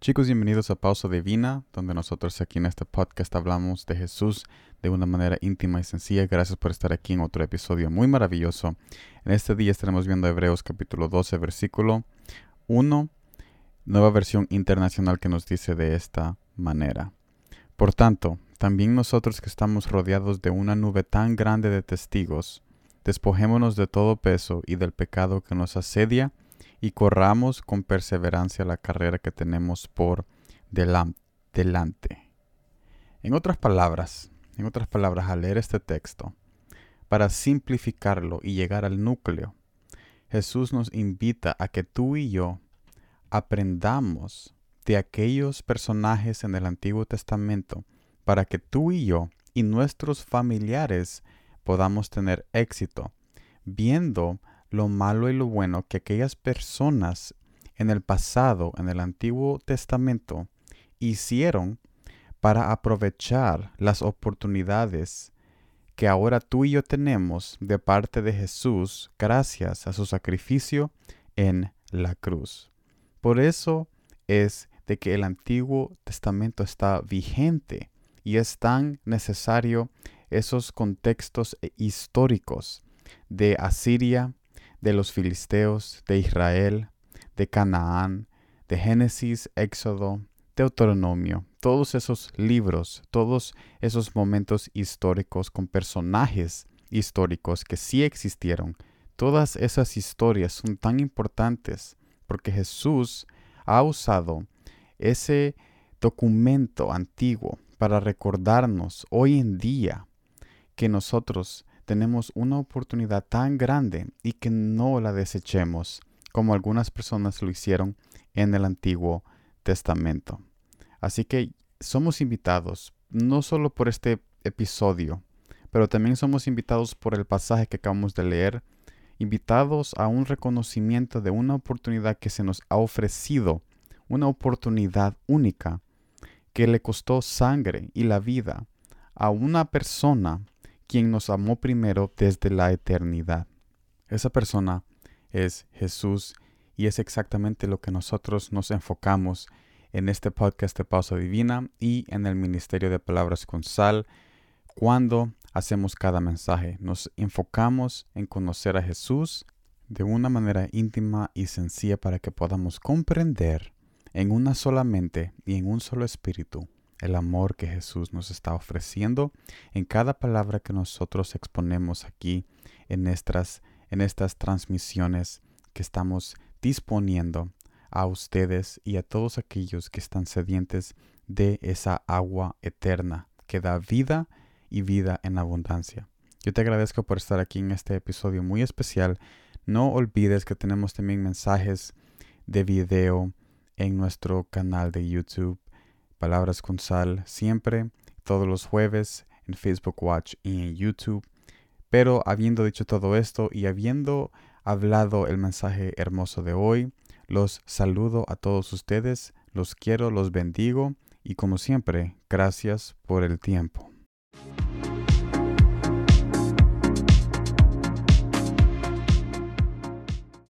Chicos, bienvenidos a Pausa Divina, donde nosotros aquí en este podcast hablamos de Jesús de una manera íntima y sencilla. Gracias por estar aquí en otro episodio muy maravilloso. En este día estaremos viendo Hebreos capítulo 12, versículo 1, nueva versión internacional que nos dice de esta manera. Por tanto, también nosotros que estamos rodeados de una nube tan grande de testigos, despojémonos de todo peso y del pecado que nos asedia y corramos con perseverancia la carrera que tenemos por delante. En otras palabras, en otras palabras, al leer este texto, para simplificarlo y llegar al núcleo, Jesús nos invita a que tú y yo aprendamos de aquellos personajes en el Antiguo Testamento para que tú y yo y nuestros familiares podamos tener éxito, viendo lo malo y lo bueno que aquellas personas en el pasado, en el Antiguo Testamento, hicieron para aprovechar las oportunidades que ahora tú y yo tenemos de parte de Jesús gracias a su sacrificio en la cruz. Por eso es de que el Antiguo Testamento está vigente y es tan necesario esos contextos históricos de Asiria, de los filisteos, de Israel, de Canaán, de Génesis, Éxodo, Deuteronomio, todos esos libros, todos esos momentos históricos con personajes históricos que sí existieron, todas esas historias son tan importantes porque Jesús ha usado ese documento antiguo para recordarnos hoy en día que nosotros tenemos una oportunidad tan grande y que no la desechemos como algunas personas lo hicieron en el Antiguo Testamento. Así que somos invitados, no solo por este episodio, pero también somos invitados por el pasaje que acabamos de leer, invitados a un reconocimiento de una oportunidad que se nos ha ofrecido, una oportunidad única que le costó sangre y la vida a una persona quien nos amó primero desde la eternidad. Esa persona es Jesús y es exactamente lo que nosotros nos enfocamos en este podcast de Pausa Divina y en el Ministerio de Palabras con Sal cuando hacemos cada mensaje. Nos enfocamos en conocer a Jesús de una manera íntima y sencilla para que podamos comprender en una sola mente y en un solo espíritu el amor que Jesús nos está ofreciendo en cada palabra que nosotros exponemos aquí en estas, en estas transmisiones que estamos disponiendo a ustedes y a todos aquellos que están sedientes de esa agua eterna que da vida y vida en abundancia. Yo te agradezco por estar aquí en este episodio muy especial. No olvides que tenemos también mensajes de video en nuestro canal de YouTube Palabras con Sal siempre, todos los jueves en Facebook Watch y en YouTube. Pero habiendo dicho todo esto y habiendo hablado el mensaje hermoso de hoy, los saludo a todos ustedes, los quiero, los bendigo y como siempre, gracias por el tiempo.